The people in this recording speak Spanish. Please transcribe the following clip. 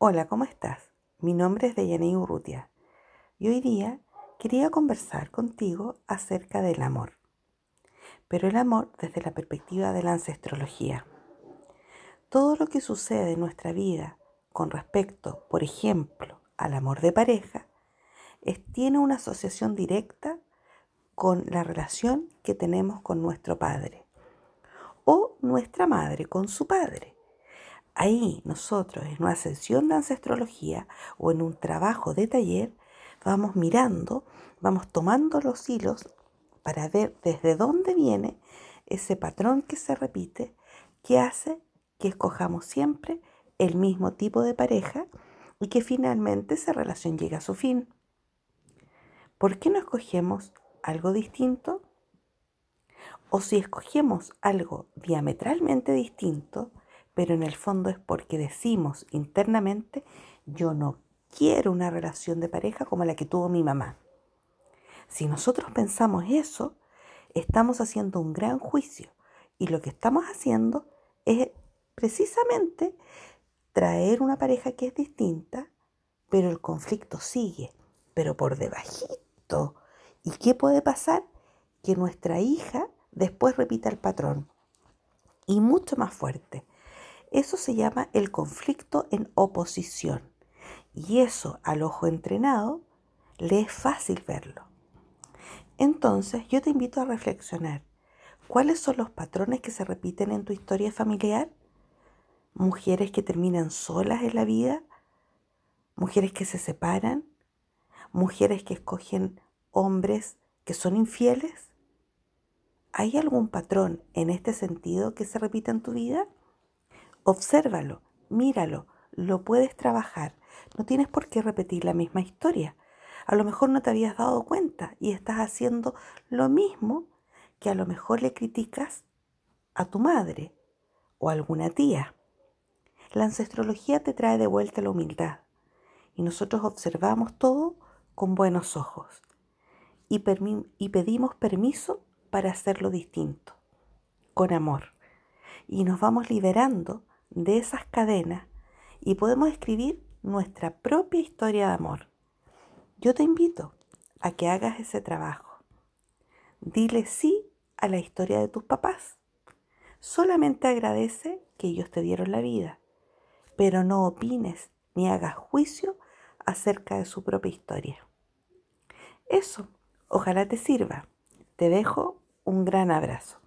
Hola, ¿cómo estás? Mi nombre es Deyaney Urrutia y hoy día quería conversar contigo acerca del amor, pero el amor desde la perspectiva de la ancestrología. Todo lo que sucede en nuestra vida con respecto, por ejemplo, al amor de pareja, tiene una asociación directa con la relación que tenemos con nuestro padre o nuestra madre con su padre. Ahí nosotros en una sesión de ancestrología o en un trabajo de taller vamos mirando, vamos tomando los hilos para ver desde dónde viene ese patrón que se repite que hace que escojamos siempre el mismo tipo de pareja y que finalmente esa relación llegue a su fin. ¿Por qué no escogemos algo distinto? O si escogemos algo diametralmente distinto, pero en el fondo es porque decimos internamente, yo no quiero una relación de pareja como la que tuvo mi mamá. Si nosotros pensamos eso, estamos haciendo un gran juicio y lo que estamos haciendo es precisamente traer una pareja que es distinta, pero el conflicto sigue, pero por debajito. ¿Y qué puede pasar? Que nuestra hija después repita el patrón. Y mucho más fuerte. Eso se llama el conflicto en oposición. Y eso al ojo entrenado le es fácil verlo. Entonces yo te invito a reflexionar. ¿Cuáles son los patrones que se repiten en tu historia familiar? Mujeres que terminan solas en la vida, mujeres que se separan, mujeres que escogen hombres que son infieles. ¿Hay algún patrón en este sentido que se repita en tu vida? Obsérvalo, míralo, lo puedes trabajar. No tienes por qué repetir la misma historia. A lo mejor no te habías dado cuenta y estás haciendo lo mismo que a lo mejor le criticas a tu madre o a alguna tía. La ancestrología te trae de vuelta la humildad y nosotros observamos todo con buenos ojos y, y pedimos permiso para hacerlo distinto, con amor. Y nos vamos liberando de esas cadenas y podemos escribir nuestra propia historia de amor. Yo te invito a que hagas ese trabajo. Dile sí a la historia de tus papás. Solamente agradece que ellos te dieron la vida, pero no opines ni hagas juicio acerca de su propia historia. Eso, ojalá te sirva. Te dejo un gran abrazo.